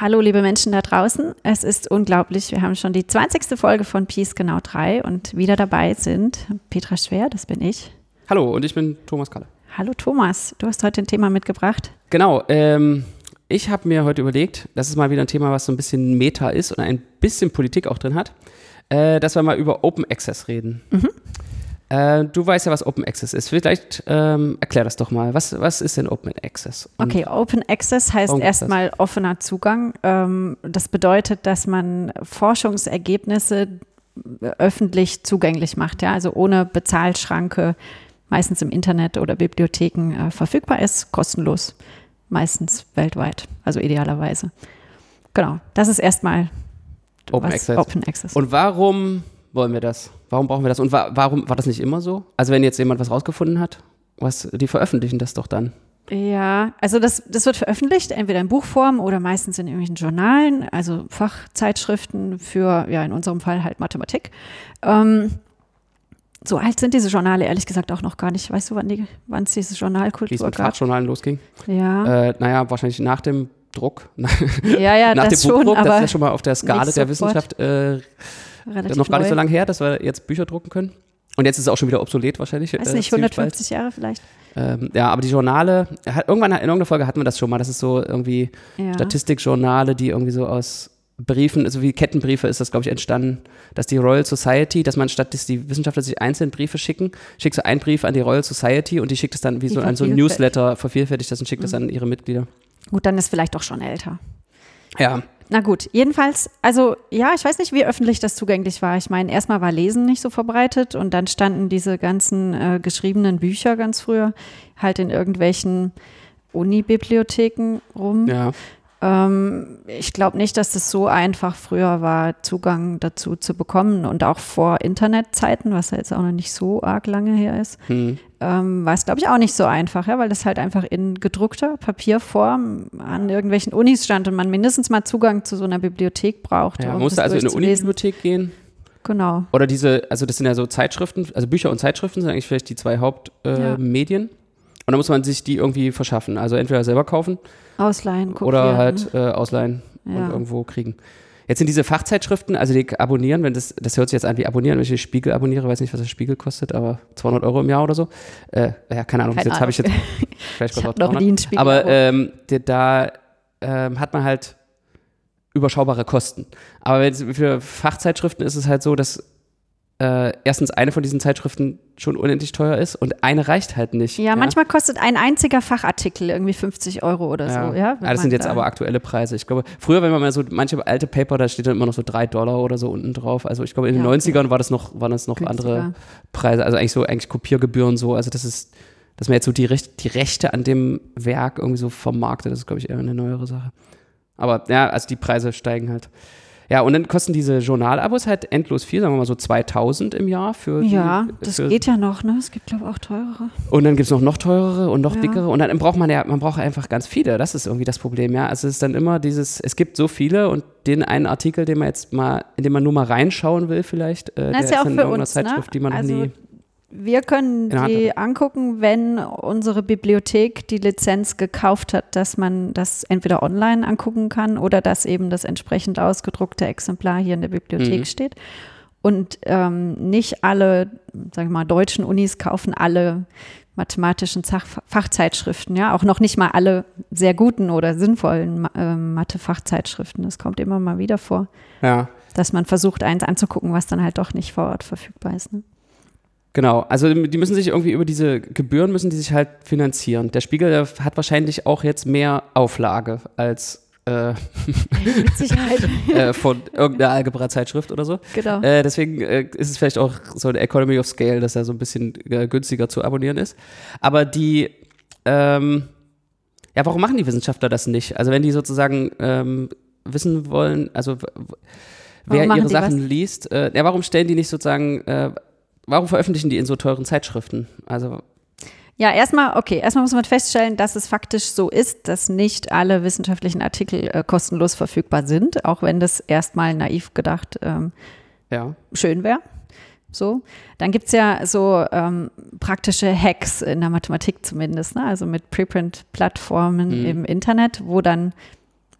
Hallo, liebe Menschen da draußen. Es ist unglaublich. Wir haben schon die 20. Folge von Peace Genau 3 und wieder dabei sind Petra Schwer, das bin ich. Hallo, und ich bin Thomas Kalle. Hallo Thomas, du hast heute ein Thema mitgebracht. Genau, ähm, ich habe mir heute überlegt, das ist mal wieder ein Thema, was so ein bisschen Meta ist und ein bisschen Politik auch drin hat, äh, dass wir mal über Open Access reden. Mhm. Äh, du weißt ja, was Open Access ist. Vielleicht ähm, erklär das doch mal. Was, was ist denn Open Access? Und okay, Open Access heißt erstmal offener Zugang. Ähm, das bedeutet, dass man Forschungsergebnisse öffentlich zugänglich macht, ja, also ohne Bezahlschranke, meistens im Internet oder Bibliotheken äh, verfügbar ist, kostenlos, meistens weltweit, also idealerweise. Genau, das ist erstmal Open Access. Open Access. Und warum wollen wir das? Warum brauchen wir das? Und wa warum war das nicht immer so? Also wenn jetzt jemand was rausgefunden hat, was, die veröffentlichen das doch dann. Ja, also das, das wird veröffentlicht, entweder in Buchform oder meistens in irgendwelchen Journalen, also Fachzeitschriften für, ja, in unserem Fall halt Mathematik. Ähm, so alt sind diese Journale ehrlich gesagt auch noch gar nicht. Weißt du, wann die, es diese Journalkultur Wie es mit gab? Fachjournalen losging? Ja. Äh, naja, wahrscheinlich nach dem Druck. Ja, ja, nach das dem Buchdruck, schon, aber das ist ja schon mal auf der Skala der Wissenschaft äh, Relativ noch gar neu. nicht so lange her, dass wir jetzt Bücher drucken können. Und jetzt ist es auch schon wieder obsolet wahrscheinlich. Weiß nicht, 150 bald. Jahre vielleicht. Ähm, ja, aber die Journale, hat, irgendwann in irgendeiner Folge hatten wir das schon mal, das ist so irgendwie ja. Statistikjournale, die irgendwie so aus Briefen, also wie Kettenbriefe ist das, glaube ich, entstanden, dass die Royal Society, dass man statt, dass die Wissenschaftler sich einzeln Briefe schicken, schickt so einen Brief an die Royal Society und die schickt es dann wie die so an so ein Newsletter, vervielfältigt das und schickt mhm. das an ihre Mitglieder. Gut, dann ist vielleicht auch schon älter. Ja. Na gut, jedenfalls, also ja, ich weiß nicht, wie öffentlich das zugänglich war. Ich meine, erstmal war Lesen nicht so verbreitet und dann standen diese ganzen äh, geschriebenen Bücher ganz früher halt in irgendwelchen Unibibliotheken rum. Ja. Ähm, ich glaube nicht, dass das so einfach früher war, Zugang dazu zu bekommen und auch vor Internetzeiten, was ja jetzt auch noch nicht so arg lange her ist, hm. ähm, war es, glaube ich, auch nicht so einfach, ja, weil das halt einfach in gedruckter Papierform an irgendwelchen Unis stand und man mindestens mal Zugang zu so einer Bibliothek braucht. Ja, um musste also in eine Unibibliothek gehen. Genau. Oder diese, also das sind ja so Zeitschriften, also Bücher und Zeitschriften sind eigentlich vielleicht die zwei Hauptmedien. Äh, ja. Und dann muss man sich die irgendwie verschaffen. Also entweder selber kaufen. Ausleihen, kopieren. Oder halt äh, ausleihen ja. und irgendwo kriegen. Jetzt sind diese Fachzeitschriften, also die abonnieren, wenn das, das hört sich jetzt an wie abonnieren, wenn ich den Spiegel abonniere, weiß nicht, was der Spiegel kostet, aber 200 Euro im Jahr oder so. Äh, ja, keine Ahnung, keine jetzt habe ich jetzt, vielleicht ich noch nie einen Spiegel Aber ähm, da ähm, hat man halt überschaubare Kosten. Aber für Fachzeitschriften ist es halt so, dass äh, erstens eine von diesen Zeitschriften schon unendlich teuer ist und eine reicht halt nicht. Ja, ja? manchmal kostet ein einziger Fachartikel irgendwie 50 Euro oder ja. so. Ja, ja das sind jetzt da aber aktuelle Preise. Ich glaube, früher, wenn man mal so manche alte Paper, da steht dann immer noch so drei Dollar oder so unten drauf. Also ich glaube, in den ja, 90ern war das noch, waren das noch andere Preise. Also eigentlich so, eigentlich Kopiergebühren so. Also das ist, dass man jetzt so die, Recht, die Rechte an dem Werk irgendwie so vermarktet, das ist, glaube ich, eher eine neuere Sache. Aber ja, also die Preise steigen halt. Ja, und dann kosten diese Journalabos halt endlos viel, sagen wir mal so 2000 im Jahr für Ja, die, das für geht ja noch, ne? Es gibt, glaube ich, auch teurere. Und dann gibt es noch, noch teurere und noch ja. dickere. Und dann braucht man ja, man braucht einfach ganz viele. Das ist irgendwie das Problem, ja. Also es ist dann immer dieses, es gibt so viele und den einen Artikel, den man jetzt mal, in den man nur mal reinschauen will, vielleicht, äh, das ist ja auch für uns, Zeitschrift, ne? die man also, nie wir können die angucken, wenn unsere Bibliothek die Lizenz gekauft hat, dass man das entweder online angucken kann oder dass eben das entsprechend ausgedruckte Exemplar hier in der Bibliothek mhm. steht. Und ähm, nicht alle, sagen wir mal, deutschen Unis kaufen alle mathematischen Fachzeitschriften, ja, auch noch nicht mal alle sehr guten oder sinnvollen äh, Mathe-Fachzeitschriften. Das kommt immer mal wieder vor, ja. dass man versucht, eins anzugucken, was dann halt doch nicht vor Ort verfügbar ist. Ne? Genau, also die müssen sich irgendwie über diese Gebühren müssen die sich halt finanzieren. Der Spiegel hat wahrscheinlich auch jetzt mehr Auflage als äh, äh, von irgendeiner Algebra-Zeitschrift oder so. Genau. Äh, deswegen äh, ist es vielleicht auch so eine Economy of Scale, dass er so ein bisschen äh, günstiger zu abonnieren ist. Aber die, ähm, ja, warum machen die Wissenschaftler das nicht? Also wenn die sozusagen ähm, wissen wollen, also wer ihre Sachen was? liest, äh, ja, warum stellen die nicht sozusagen warum veröffentlichen die in so teuren Zeitschriften? Also ja, erstmal, okay, erstmal muss man feststellen, dass es faktisch so ist, dass nicht alle wissenschaftlichen Artikel äh, kostenlos verfügbar sind, auch wenn das erstmal naiv gedacht ähm, ja. schön wäre. So, dann gibt es ja so ähm, praktische Hacks in der Mathematik zumindest, ne? also mit Preprint-Plattformen mhm. im Internet, wo dann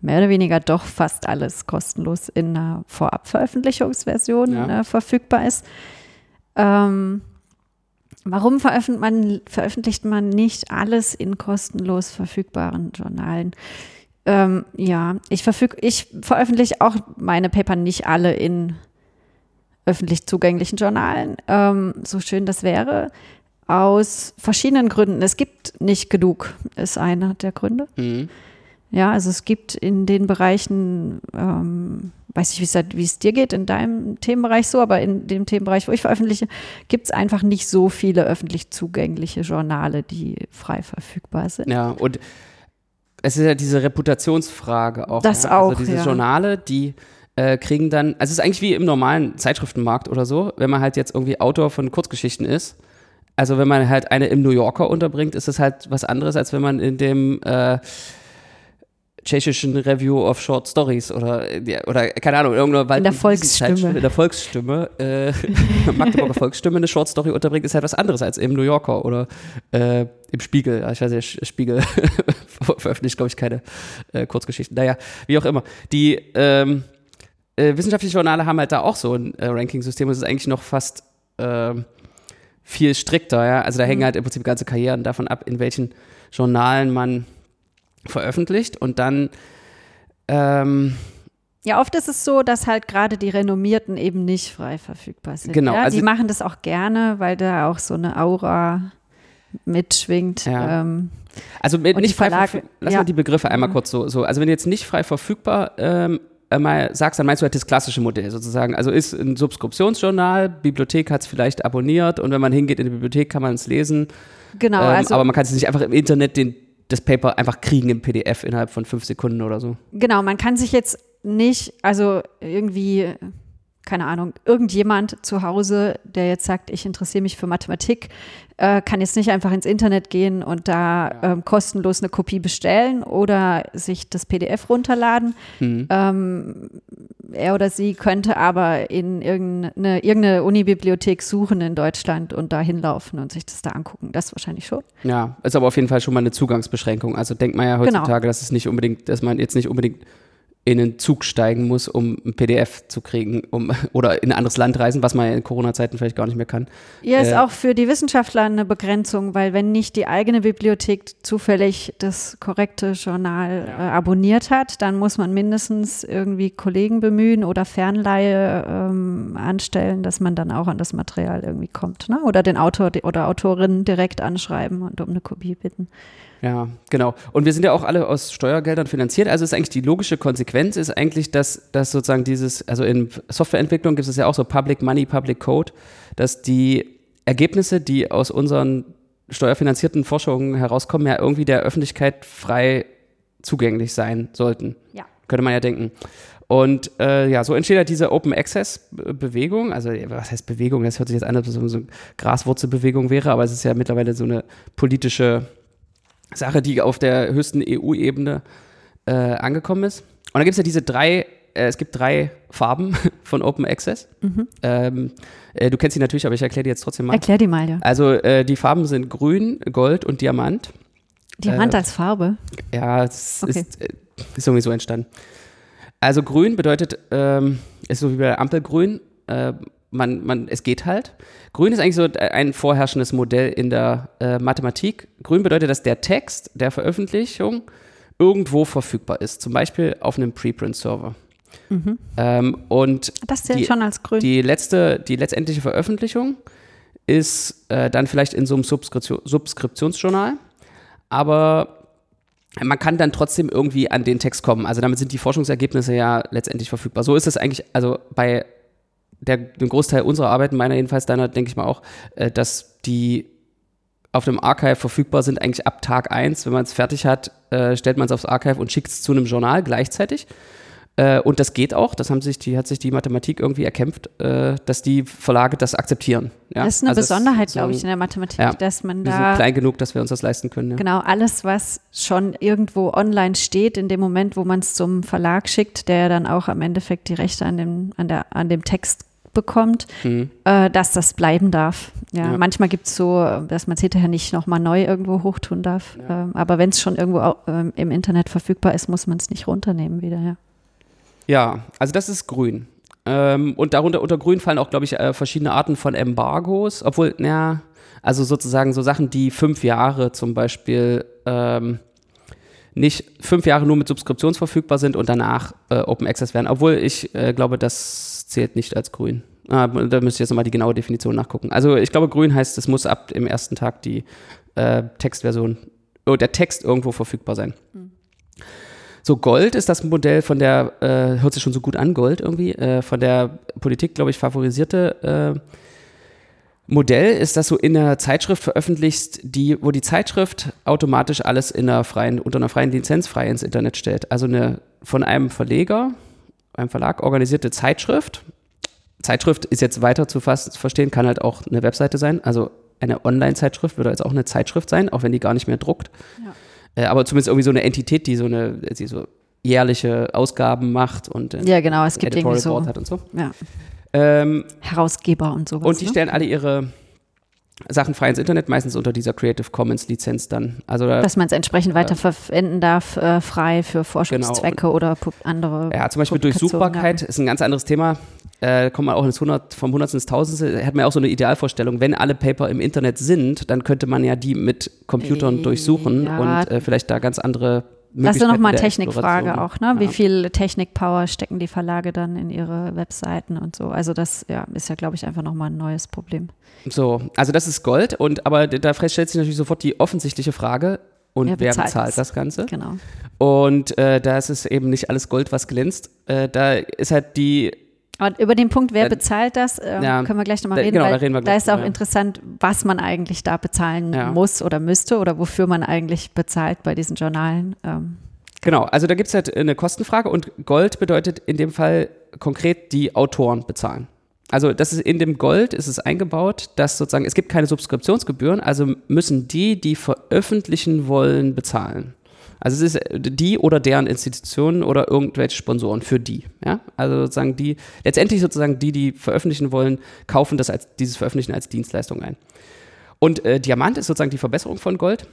mehr oder weniger doch fast alles kostenlos in einer Vorabveröffentlichungsversion ja. äh, verfügbar ist. Ähm, warum veröffentlicht man, veröffentlicht man nicht alles in kostenlos verfügbaren Journalen? Ähm, ja, ich, verfüg, ich veröffentliche auch meine Paper nicht alle in öffentlich zugänglichen Journalen, ähm, so schön das wäre, aus verschiedenen Gründen. Es gibt nicht genug, ist einer der Gründe. Mhm. Ja, also es gibt in den Bereichen, ähm, weiß ich, wie es dir geht, in deinem Themenbereich so, aber in dem Themenbereich, wo ich veröffentliche, gibt es einfach nicht so viele öffentlich zugängliche Journale, die frei verfügbar sind. Ja, und es ist ja diese Reputationsfrage auch. Das ja? Also auch. Also diese ja. Journale, die äh, kriegen dann, also es ist eigentlich wie im normalen Zeitschriftenmarkt oder so, wenn man halt jetzt irgendwie Autor von Kurzgeschichten ist. Also wenn man halt eine im New Yorker unterbringt, ist es halt was anderes, als wenn man in dem äh, tschechischen Review of Short Stories oder, oder keine Ahnung, irgendeiner Wald In der Volksstimme. In der Volksstimme, äh, Magdeburger Volksstimme eine Short Story unterbringt, ist halt was anderes als im New Yorker oder äh, im Spiegel. Ich weiß nicht, Spiegel veröffentlicht, glaube ich, keine äh, Kurzgeschichten. Naja, wie auch immer. Die ähm, äh, wissenschaftliche Journale haben halt da auch so ein äh, Ranking-System und es ist eigentlich noch fast ähm, viel strikter, ja. Also da hängen mhm. halt im Prinzip ganze Karrieren davon ab, in welchen Journalen man veröffentlicht und dann ähm, ja, oft ist es so, dass halt gerade die Renommierten eben nicht frei verfügbar sind. Genau. Ja? Also die machen das auch gerne, weil da auch so eine Aura mitschwingt. Ja. Ähm, also mit nicht frei verfügbar, lass ja. mal die Begriffe einmal mhm. kurz so, so. Also wenn jetzt nicht frei verfügbar ähm, äh, mal sagst, dann meinst du halt das klassische Modell sozusagen. Also ist ein Subskriptionsjournal, Bibliothek hat es vielleicht abonniert und wenn man hingeht in die Bibliothek, kann man es lesen. Genau. Ähm, also aber man kann es nicht einfach im Internet den das Paper einfach kriegen im PDF innerhalb von fünf Sekunden oder so. Genau, man kann sich jetzt nicht, also irgendwie, keine Ahnung, irgendjemand zu Hause, der jetzt sagt, ich interessiere mich für Mathematik, äh, kann jetzt nicht einfach ins Internet gehen und da ähm, kostenlos eine Kopie bestellen oder sich das PDF runterladen. Mhm. Ähm, er oder sie könnte aber in irgendeine, irgendeine Unibibliothek suchen in Deutschland und da hinlaufen und sich das da angucken. Das wahrscheinlich schon. Ja, ist aber auf jeden Fall schon mal eine Zugangsbeschränkung. Also denkt man ja genau. heutzutage, genau. dass es nicht unbedingt, dass man jetzt nicht unbedingt in einen Zug steigen muss, um ein PDF zu kriegen um, oder in ein anderes Land reisen, was man ja in Corona-Zeiten vielleicht gar nicht mehr kann. Ja, ist äh, auch für die Wissenschaftler eine Begrenzung, weil wenn nicht die eigene Bibliothek zufällig das korrekte Journal äh, abonniert hat, dann muss man mindestens irgendwie Kollegen bemühen oder Fernleihe ähm, anstellen, dass man dann auch an das Material irgendwie kommt. Ne? Oder den Autor oder Autorin direkt anschreiben und um eine Kopie bitten. Ja, genau. Und wir sind ja auch alle aus Steuergeldern finanziert. Also ist eigentlich die logische Konsequenz ist eigentlich, dass, dass sozusagen dieses, also in Softwareentwicklung gibt es ja auch so Public Money, Public Code, dass die Ergebnisse, die aus unseren steuerfinanzierten Forschungen herauskommen, ja irgendwie der Öffentlichkeit frei zugänglich sein sollten. Ja. Könnte man ja denken. Und äh, ja, so entsteht halt diese Open Access Bewegung. Also, was heißt Bewegung? Das hört sich jetzt an, als ob es so eine Graswurzelbewegung wäre, aber es ist ja mittlerweile so eine politische Sache, die auf der höchsten EU-Ebene äh, angekommen ist. Und dann gibt es ja diese drei, äh, es gibt drei Farben von Open Access. Mhm. Ähm, äh, du kennst sie natürlich, aber ich erkläre die jetzt trotzdem mal. Erklär die mal, ja. Also äh, die Farben sind Grün, Gold und Diamant. Diamant äh, als Farbe? Ja, es okay. ist, äh, ist irgendwie so entstanden. Also Grün bedeutet, ähm, ist so wie bei Ampelgrün, man, man, es geht halt. Grün ist eigentlich so ein vorherrschendes Modell in der äh, Mathematik. Grün bedeutet, dass der Text der Veröffentlichung irgendwo verfügbar ist, zum Beispiel auf einem Preprint-Server. Mhm. Ähm, und das zählt die, schon als grün. Die letzte, die letztendliche Veröffentlichung ist äh, dann vielleicht in so einem Subskription, Subskriptionsjournal, aber man kann dann trotzdem irgendwie an den Text kommen. Also damit sind die Forschungsergebnisse ja letztendlich verfügbar. So ist es eigentlich, also bei der, den Großteil unserer Arbeit, meiner jedenfalls, deiner, denke ich mal auch, äh, dass die auf dem Archive verfügbar sind, eigentlich ab Tag 1. Wenn man es fertig hat, äh, stellt man es aufs Archive und schickt es zu einem Journal gleichzeitig. Äh, und das geht auch, das haben sich die, hat sich die Mathematik irgendwie erkämpft, äh, dass die Verlage das akzeptieren. Ja? Das ist eine also Besonderheit, glaube ich, in der Mathematik, ja, dass man da. Wir sind klein genug, dass wir uns das leisten können. Ja. Genau, alles, was schon irgendwo online steht, in dem Moment, wo man es zum Verlag schickt, der dann auch am Endeffekt die Rechte an dem, an der, an dem Text bekommt, mhm. äh, dass das bleiben darf. Ja, ja. manchmal gibt es so, dass man es hinterher nicht nochmal neu irgendwo hochtun darf. Ja. Ähm, aber wenn es schon irgendwo auch, ähm, im Internet verfügbar ist, muss man es nicht runternehmen wieder, ja. Ja, also das ist grün. Ähm, und darunter unter grün fallen auch, glaube ich, äh, verschiedene Arten von Embargos, obwohl, naja, also sozusagen so Sachen, die fünf Jahre zum Beispiel ähm, nicht fünf Jahre nur mit Subskriptions verfügbar sind und danach äh, Open Access werden. Obwohl ich äh, glaube, das zählt nicht als grün. Ah, da müsste ich jetzt nochmal die genaue Definition nachgucken. Also ich glaube, grün heißt, es muss ab dem ersten Tag die äh, Textversion, oh, der Text irgendwo verfügbar sein. Mhm. So, Gold ist das Modell von der, äh, hört sich schon so gut an, Gold irgendwie, äh, von der Politik, glaube ich, favorisierte äh, Modell ist, dass du in einer Zeitschrift veröffentlichst, die, wo die Zeitschrift automatisch alles in einer freien, unter einer freien Lizenz frei ins Internet stellt. Also eine von einem Verleger, einem Verlag organisierte Zeitschrift. Zeitschrift ist jetzt weiter zu verstehen, kann halt auch eine Webseite sein. Also eine Online-Zeitschrift würde jetzt auch eine Zeitschrift sein, auch wenn die gar nicht mehr druckt. Ja. Äh, aber zumindest irgendwie so eine Entität, die so eine, die so jährliche Ausgaben macht und ja genau, es gibt irgendwie so, hat und so. Ja. Ähm, Herausgeber und sowas. Und die ne? stellen alle ihre Sachen frei ins Internet, meistens unter dieser Creative Commons Lizenz dann. Also da, Dass man es entsprechend weiterverwenden darf, äh, frei für Forschungszwecke genau. oder andere. Ja, zum Beispiel Durchsuchbarkeit ist ein ganz anderes Thema. Äh, kommt man auch ins 100, vom Hundertsten ins Tausendste, hat man ja auch so eine Idealvorstellung. Wenn alle Paper im Internet sind, dann könnte man ja die mit Computern äh, durchsuchen ja. und äh, vielleicht da ganz andere das ist ja nochmal eine Technikfrage auch, ne? Wie viel Technikpower stecken die Verlage dann in ihre Webseiten und so? Also das ja, ist ja, glaube ich, einfach nochmal ein neues Problem. So, also das ist Gold und aber da stellt sich natürlich sofort die offensichtliche Frage, und wer bezahlt, wer bezahlt das Ganze? Genau. Und äh, da ist es eben nicht alles Gold, was glänzt. Äh, da ist halt die aber über den Punkt, wer bezahlt das, äh, ja, können wir gleich nochmal reden. Genau, da, reden wir gleich, da ist auch ja. interessant, was man eigentlich da bezahlen ja. muss oder müsste oder wofür man eigentlich bezahlt bei diesen Journalen. Ähm. Genau, also da gibt es halt eine Kostenfrage und Gold bedeutet in dem Fall konkret die Autoren bezahlen. Also das ist in dem Gold ist es eingebaut, dass sozusagen es gibt keine Subskriptionsgebühren, also müssen die, die veröffentlichen wollen, bezahlen. Also es ist die oder deren Institutionen oder irgendwelche Sponsoren für die. Ja? Also sozusagen die, letztendlich sozusagen die, die veröffentlichen wollen, kaufen das als, dieses Veröffentlichen als Dienstleistung ein. Und äh, Diamant ist sozusagen die Verbesserung von Gold.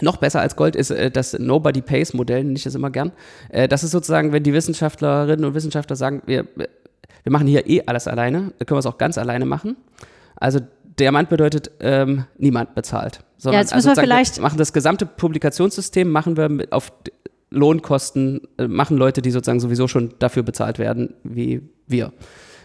Noch besser als Gold ist äh, das Nobody Pays Modell, nenne ich das immer gern. Äh, das ist sozusagen, wenn die Wissenschaftlerinnen und Wissenschaftler sagen, wir, wir machen hier eh alles alleine, dann können wir es auch ganz alleine machen. Also Diamant bedeutet, ähm, niemand bezahlt. Sondern, ja, jetzt müssen also wir vielleicht machen das gesamte Publikationssystem machen wir auf Lohnkosten, äh, machen Leute, die sozusagen sowieso schon dafür bezahlt werden, wie wir.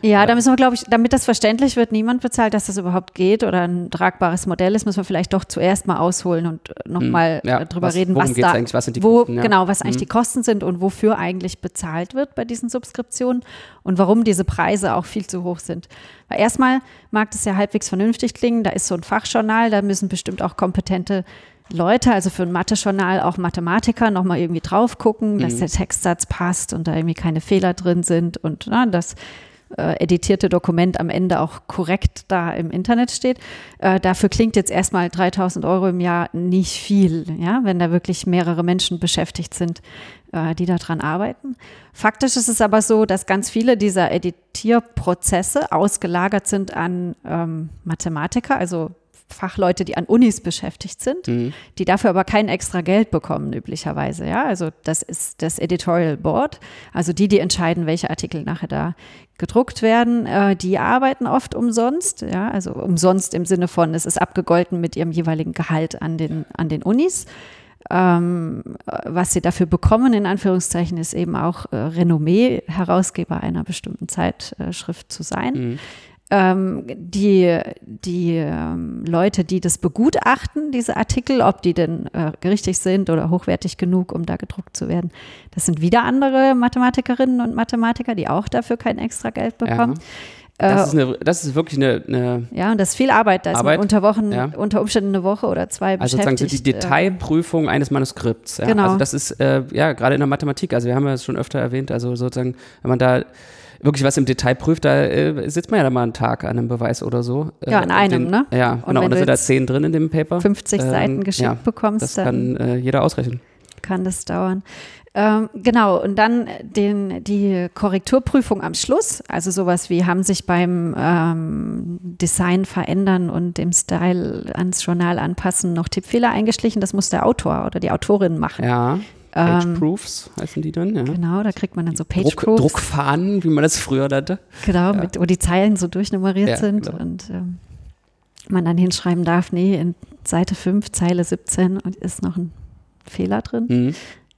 Ja, da müssen wir, glaube ich, damit das verständlich wird, niemand bezahlt, dass das überhaupt geht oder ein tragbares Modell ist, müssen wir vielleicht doch zuerst mal ausholen und äh, nochmal hm, ja, äh, drüber was, reden, was da, was sind die wo, Kosten, ja. genau, was eigentlich hm. die Kosten sind und wofür eigentlich bezahlt wird bei diesen Subskriptionen und warum diese Preise auch viel zu hoch sind. Weil erstmal mag das ja halbwegs vernünftig klingen, da ist so ein Fachjournal, da müssen bestimmt auch kompetente Leute, also für ein Mathe-Journal auch Mathematiker, nochmal irgendwie drauf gucken, dass mhm. der Textsatz passt und da irgendwie keine Fehler drin sind und na, dass äh, editierte Dokument am Ende auch korrekt da im Internet steht. Äh, dafür klingt jetzt erstmal 3000 Euro im Jahr nicht viel, ja, wenn da wirklich mehrere Menschen beschäftigt sind, äh, die daran arbeiten. Faktisch ist es aber so, dass ganz viele dieser Editierprozesse ausgelagert sind an ähm, Mathematiker, also Fachleute, die an Unis beschäftigt sind, mhm. die dafür aber kein extra Geld bekommen, üblicherweise. Ja, also das ist das Editorial Board, also die, die entscheiden, welche Artikel nachher da gedruckt werden, äh, die arbeiten oft umsonst. Ja, also umsonst im Sinne von, es ist abgegolten mit ihrem jeweiligen Gehalt an den, an den Unis. Ähm, was sie dafür bekommen, in Anführungszeichen, ist eben auch äh, Renommee, Herausgeber einer bestimmten Zeitschrift zu sein. Mhm ähm, die, die ähm, Leute, die das begutachten, diese Artikel, ob die denn äh, richtig sind oder hochwertig genug, um da gedruckt zu werden, das sind wieder andere Mathematikerinnen und Mathematiker, die auch dafür kein extra Geld bekommen. Ja. Das, ist eine, das ist wirklich eine, eine Ja, und das ist viel Arbeit. Da ist man unter Wochen, ja. unter Umständen eine Woche oder zwei also beschäftigt. Also sozusagen die Detailprüfung äh, eines Manuskripts. Ja. Genau. Also das ist, äh, ja, gerade in der Mathematik, also wir haben ja das schon öfter erwähnt, also sozusagen, wenn man da wirklich was im Detail prüft, da äh, sitzt man ja dann mal einen Tag an einem Beweis oder so. Äh, ja, an einem, den, ne? Ja, und genau. Und da sind da zehn drin in dem Paper. 50 ähm, Seiten geschickt ja, bekommst. Das kann äh, jeder ausrechnen. Kann das dauern. Ähm, genau, und dann den, die Korrekturprüfung am Schluss, also sowas wie haben sich beim ähm, Design verändern und dem Style ans Journal anpassen noch Tippfehler eingeschlichen. Das muss der Autor oder die Autorin machen. Ja. Page ähm, Proofs heißen die dann, ja. Genau, da kriegt man dann so Page Druck, Proofs. Druckfahnen, wie man das früher nannte. Genau, ja. mit, wo die Zeilen so durchnummeriert ja, sind genau. und ähm, man dann hinschreiben darf, nee, in Seite 5, Zeile 17 und ist noch ein Fehler drin. Mhm.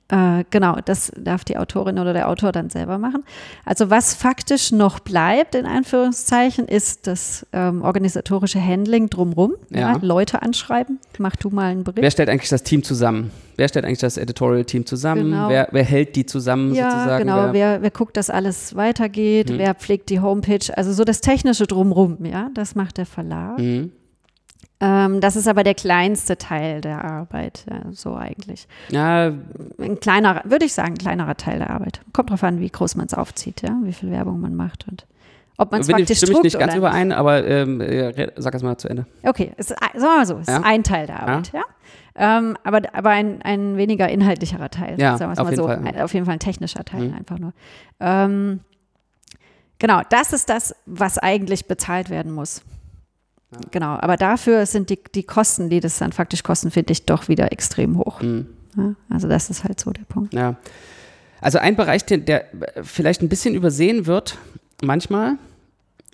Äh, genau, das darf die Autorin oder der Autor dann selber machen. Also was faktisch noch bleibt, in Anführungszeichen, ist das ähm, organisatorische Handling drumrum. Ja. Ja, Leute anschreiben, mach du mal einen Bericht. Wer stellt eigentlich das Team zusammen? Wer stellt eigentlich das Editorial-Team zusammen? Genau. Wer, wer, hält die zusammen ja, sozusagen? Genau, wer, wer, wer guckt, dass alles weitergeht? Hm. Wer pflegt die Homepage? Also so das Technische drumrum, ja, das macht der Verlag. Hm. Ähm, das ist aber der kleinste Teil der Arbeit, ja, so eigentlich. Ja. Ein kleinerer, würde ich sagen, ein kleinerer Teil der Arbeit. Kommt drauf an, wie groß man es aufzieht, ja, wie viel Werbung man macht und ob man es faktisch stimme ich nicht ganz überein, aber ähm, sag es mal zu Ende. Okay, es ist, sagen wir mal so, es ja? ist ein Teil der Arbeit, ja. ja? Ähm, aber aber ein, ein weniger inhaltlicherer Teil, ja, sagen wir es mal so. Fall, Auf jeden Fall ein technischer Teil, mhm. einfach nur. Ähm, genau, das ist das, was eigentlich bezahlt werden muss. Genau, aber dafür sind die, die Kosten, die das dann faktisch kosten, finde ich doch wieder extrem hoch. Mhm. Ja, also das ist halt so der Punkt. Ja. Also ein Bereich, der, der vielleicht ein bisschen übersehen wird, manchmal,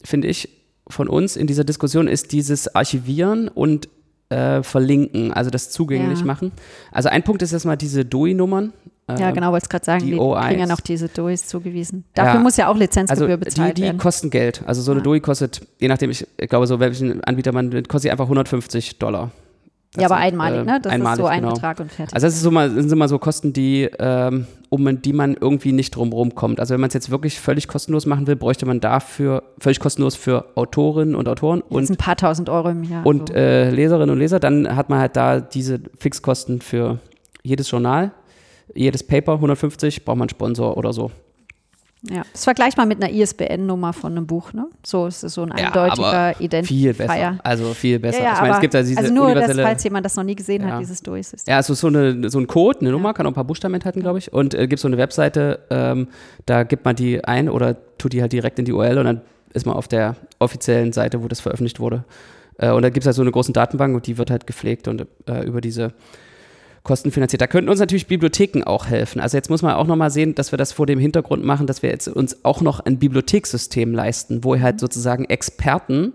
finde ich, von uns in dieser Diskussion, ist dieses Archivieren und äh, verlinken, also das zugänglich ja. machen. Also ein Punkt ist erstmal diese DOI-Nummern, ja, ähm, genau, wollte es gerade sagen, die, die kriegen ja noch diese DOIs zugewiesen. Dafür ja, muss ja auch Lizenzgebühr also bezahlt die, die werden. Die kosten Geld. Also so eine ja. DOI kostet, je nachdem, ich, ich glaube, so welchen Anbieter man, kostet sie einfach 150 Dollar. Das ja, aber einmalig, ne? Das einmalig, ist so ein genau. Betrag und fertig. Also das ist so mal, sind immer so Kosten, die, ähm, um die man irgendwie nicht drumherum kommt. Also wenn man es jetzt wirklich völlig kostenlos machen will, bräuchte man dafür völlig kostenlos für Autorinnen und Autoren und ein paar tausend Euro im Jahr. Und so. äh, Leserinnen und Leser, dann hat man halt da diese Fixkosten für jedes Journal jedes Paper 150, braucht man einen Sponsor oder so. Ja, das vergleichbar mit einer ISBN-Nummer von einem Buch, ne? So ist es so ein eindeutiger ja, Identifier. Viel besser. Also viel besser. Ja, ja, ich meine, es gibt ja diese also nur, dass, falls jemand das noch nie gesehen ja. hat, dieses DOI-System. Ja, also so, eine, so ein Code, eine Nummer, kann auch ein paar Buchstaben enthalten, glaube ich. Und äh, gibt so eine Webseite, ähm, da gibt man die ein oder tut die halt direkt in die URL und dann ist man auf der offiziellen Seite, wo das veröffentlicht wurde. Äh, und da gibt es halt so eine große Datenbank und die wird halt gepflegt und äh, über diese kostenfinanziert. Da könnten uns natürlich Bibliotheken auch helfen. Also jetzt muss man auch nochmal sehen, dass wir das vor dem Hintergrund machen, dass wir jetzt uns auch noch ein Bibliothekssystem leisten, wo halt sozusagen Experten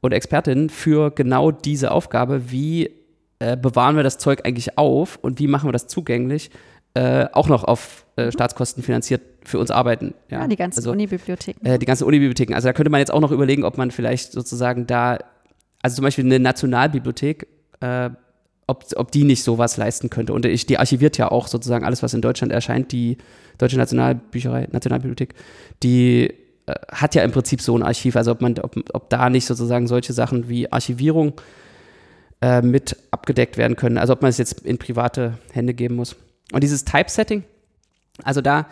und Expertinnen für genau diese Aufgabe, wie äh, bewahren wir das Zeug eigentlich auf und wie machen wir das zugänglich, äh, auch noch auf äh, Staatskosten finanziert für uns arbeiten. Ja, ja die ganzen also, Unibibliotheken. Äh, die ganzen Unibibliotheken. Also da könnte man jetzt auch noch überlegen, ob man vielleicht sozusagen da, also zum Beispiel eine Nationalbibliothek, äh, ob, ob die nicht sowas leisten könnte. Und ich, die archiviert ja auch sozusagen alles, was in Deutschland erscheint. Die Deutsche Nationalbücherei, Nationalbibliothek, die äh, hat ja im Prinzip so ein Archiv. Also ob man, ob, ob da nicht sozusagen solche Sachen wie Archivierung äh, mit abgedeckt werden können. Also ob man es jetzt in private Hände geben muss. Und dieses Typesetting, also da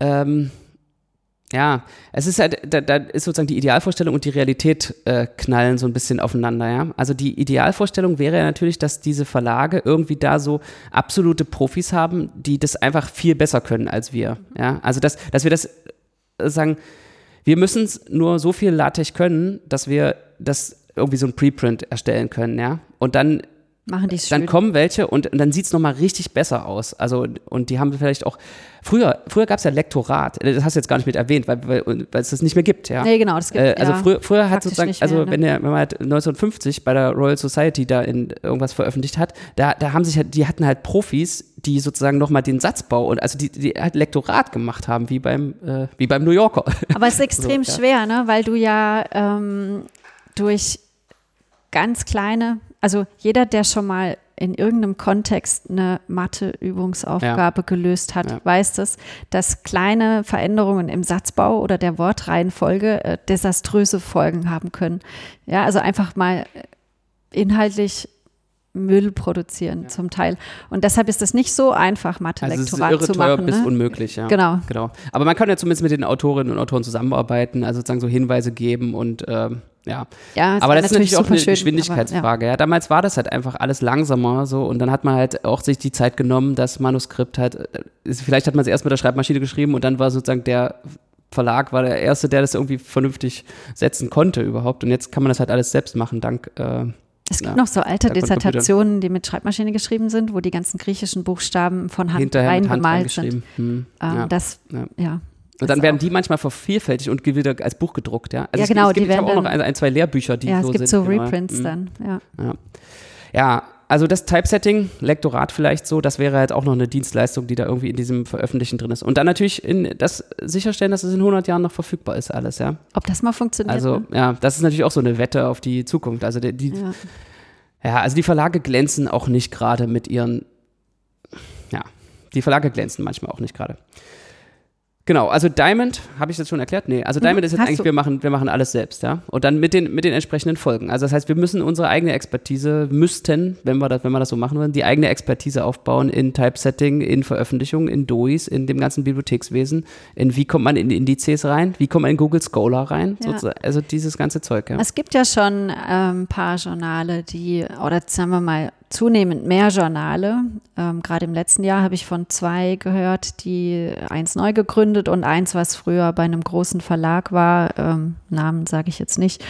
ähm, ja, es ist halt, da, da, ist sozusagen die Idealvorstellung und die Realität äh, knallen so ein bisschen aufeinander, ja. Also die Idealvorstellung wäre ja natürlich, dass diese Verlage irgendwie da so absolute Profis haben, die das einfach viel besser können als wir, ja. Also dass, dass wir das äh, sagen, wir müssen nur so viel LaTeX können, dass wir das irgendwie so ein Preprint erstellen können, ja. Und dann Machen die Dann kommen welche und, und dann sieht es nochmal richtig besser aus. Also, und die haben vielleicht auch, früher, früher gab es ja Lektorat, das hast du jetzt gar nicht mit erwähnt, weil, weil, weil es das nicht mehr gibt, ja. Nee, genau, das gibt äh, Also ja, früher, früher hat sozusagen, mehr, also ne? wenn, der, wenn man halt 1950 bei der Royal Society da in irgendwas veröffentlicht hat, da, da haben sich halt, die hatten halt Profis, die sozusagen nochmal den Satzbau und also die, die halt Lektorat gemacht haben, wie beim, äh, wie beim New Yorker. Aber es ist extrem so, ja. schwer, ne? Weil du ja ähm, durch ganz kleine also jeder, der schon mal in irgendeinem Kontext eine Mathe-Übungsaufgabe ja. gelöst hat, ja. weiß das, dass kleine Veränderungen im Satzbau oder der Wortreihenfolge äh, desaströse Folgen haben können. Ja, also einfach mal inhaltlich Müll produzieren ja. zum Teil. Und deshalb ist es nicht so einfach, Mathe-Lektorat also zu machen. bis ne? unmöglich, ja. Genau. genau. Aber man kann ja zumindest mit den Autorinnen und Autoren zusammenarbeiten, also sozusagen so Hinweise geben und ähm, ja. ja aber das ist natürlich auch eine schön, Geschwindigkeitsfrage. Aber, ja. ja. Damals war das halt einfach alles langsamer so und dann hat man halt auch sich die Zeit genommen, das Manuskript halt, äh, vielleicht hat man es erst mit der Schreibmaschine geschrieben und dann war sozusagen der Verlag war der erste, der das irgendwie vernünftig setzen konnte überhaupt. Und jetzt kann man das halt alles selbst machen, dank. Äh, es gibt ja, noch so alte Dissertationen, die mit Schreibmaschine geschrieben sind, wo die ganzen griechischen Buchstaben von Hand reingemalt sind. Hm, ähm, ja, das, ja. ja. Und dann werden die manchmal vervielfältigt und wieder als Buch gedruckt, ja. Also ja, genau. Es gibt, die werden auch noch ein, ein, zwei Lehrbücher, die ja, so sind. Ja, es gibt so genau. Reprints genau. dann, ja. ja. Also das Typesetting, Lektorat vielleicht so, das wäre halt auch noch eine Dienstleistung, die da irgendwie in diesem Veröffentlichen drin ist. Und dann natürlich in das sicherstellen, dass es in 100 Jahren noch verfügbar ist alles, ja. Ob das mal funktioniert? Also ne? ja, das ist natürlich auch so eine Wette auf die Zukunft. Also die, die ja. ja, also die Verlage glänzen auch nicht gerade mit ihren, ja, die Verlage glänzen manchmal auch nicht gerade. Genau, also Diamond, habe ich das schon erklärt? Nee, also Diamond mhm, ist jetzt eigentlich, wir machen, wir machen alles selbst, ja. Und dann mit den, mit den entsprechenden Folgen. Also das heißt, wir müssen unsere eigene Expertise, müssten, wenn wir das, wenn wir das so machen würden, die eigene Expertise aufbauen in Typesetting, in Veröffentlichungen, in DOIs, in dem ganzen Bibliothekswesen, in wie kommt man in Indizes rein, wie kommt man in Google Scholar rein, ja. also dieses ganze Zeug, ja. Es gibt ja schon ein ähm, paar Journale, die, oder sagen wir mal, zunehmend mehr Journale. Ähm, Gerade im letzten Jahr habe ich von zwei gehört, die eins neu gegründet und eins, was früher bei einem großen Verlag war, ähm, Namen sage ich jetzt nicht,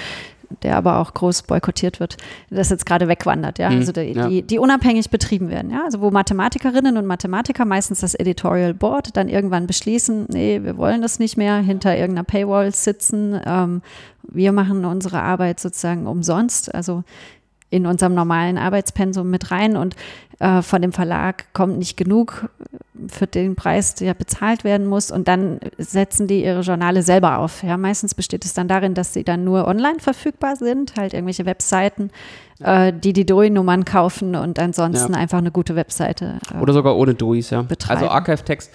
der aber auch groß boykottiert wird, das jetzt gerade wegwandert, ja. Mhm, also die, ja. die, die, unabhängig betrieben werden, ja. Also wo Mathematikerinnen und Mathematiker meistens das Editorial Board dann irgendwann beschließen, nee, wir wollen das nicht mehr, hinter irgendeiner Paywall sitzen. Ähm, wir machen unsere Arbeit sozusagen umsonst. Also in unserem normalen Arbeitspensum mit rein und äh, von dem Verlag kommt nicht genug für den Preis, der bezahlt werden muss und dann setzen die ihre Journale selber auf. Ja, meistens besteht es dann darin, dass sie dann nur online verfügbar sind, halt irgendwelche Webseiten, äh, die die DOI-Nummern kaufen und ansonsten ja. einfach eine gute Webseite. Äh, Oder sogar ohne DOIs, ja. Betreiben. Also Archive-Text.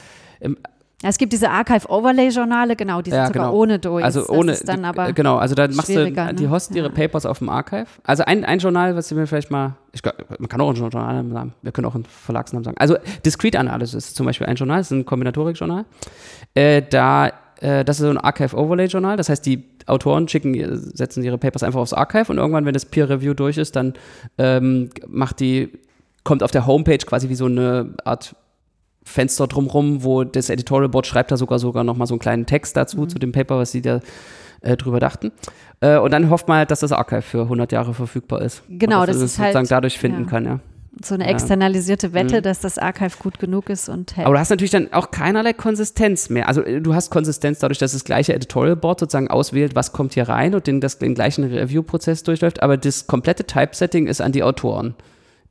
Es gibt diese Archive-Overlay-Journale, genau, die sind ja, sogar genau. ohne DOIs. Also ohne, dann aber genau, also dann machst du, ne? die hosten ihre Papers auf dem Archive. Also ein, ein Journal, was wir vielleicht mal, ich, man kann auch einen Journal sagen, wir können auch einen Verlagsnamen sagen. Also Discrete Analysis ist zum Beispiel ein Journal, das ist ein Kombinatorik-Journal. Äh, da, äh, das ist so ein Archive-Overlay-Journal, das heißt, die Autoren schicken, setzen ihre Papers einfach aufs Archive und irgendwann, wenn das Peer-Review durch ist, dann ähm, macht die kommt auf der Homepage quasi wie so eine Art Fenster drumrum, wo das Editorial Board schreibt da sogar sogar noch mal so einen kleinen Text dazu, mhm. zu dem Paper, was sie da äh, drüber dachten. Äh, und dann hofft man halt, dass das Archive für 100 Jahre verfügbar ist. Genau, das ist sozusagen halt, dadurch finden ja. kann, ja. So eine externalisierte Wette, mhm. dass das Archive gut genug ist und hält. Aber du hast natürlich dann auch keinerlei Konsistenz mehr. Also äh, du hast Konsistenz dadurch, dass das gleiche Editorial Board sozusagen auswählt, was kommt hier rein und den, das, den gleichen Review-Prozess durchläuft, aber das komplette Typesetting ist an die Autoren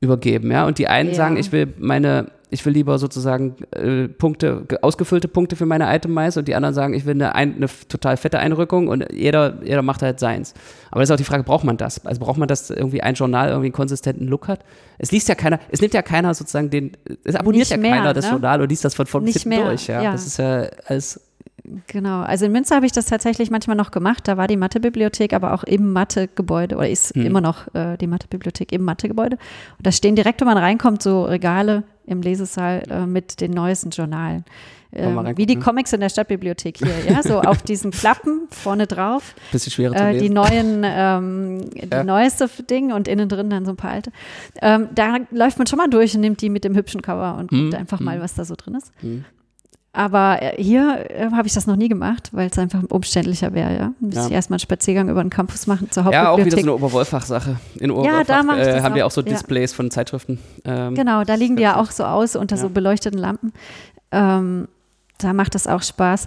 übergeben, ja. Und die einen ja. sagen, ich will meine ich will lieber sozusagen äh, Punkte, ausgefüllte Punkte für meine Itemize und die anderen sagen, ich will eine, ein, eine total fette Einrückung und jeder, jeder macht halt seins. Aber das ist auch die Frage, braucht man das? Also braucht man, dass irgendwie ein Journal irgendwie einen konsistenten Look hat? Es liest ja keiner, es nimmt ja keiner sozusagen den, es abonniert Nicht ja mehr, keiner das ne? Journal und liest das von, mehr, durch. Ja. ja. Das ist ja alles Genau, also in Münster habe ich das tatsächlich manchmal noch gemacht. Da war die Mathebibliothek aber auch im Mathegebäude oder ist hm. immer noch äh, die Mathebibliothek im Mathegebäude. Und da stehen direkt, wenn man reinkommt, so Regale im Lesesaal äh, mit den neuesten Journalen. Ähm, wie die Comics in der Stadtbibliothek hier, ja, so auf diesen Klappen vorne drauf. Bisschen schwerer zu lesen. Äh, die neuen, ähm, die ja. neueste Ding und innen drin dann so ein paar alte. Ähm, da läuft man schon mal durch und nimmt die mit dem hübschen Cover und guckt hm. einfach mal, hm. was da so drin ist. Hm. Aber äh, hier äh, habe ich das noch nie gemacht, weil es einfach umständlicher wäre, ja. Müsste ja. ich erstmal einen Spaziergang über den Campus machen zur Hauptbibliothek. Ja, auch wieder so eine Oberwolfach-Sache. In Oberwolfach ja, da äh, haben wir auch so Displays ja. von Zeitschriften. Ähm, genau, da liegen die ja auch so aus unter so beleuchteten Lampen. Ähm, da macht es auch Spaß,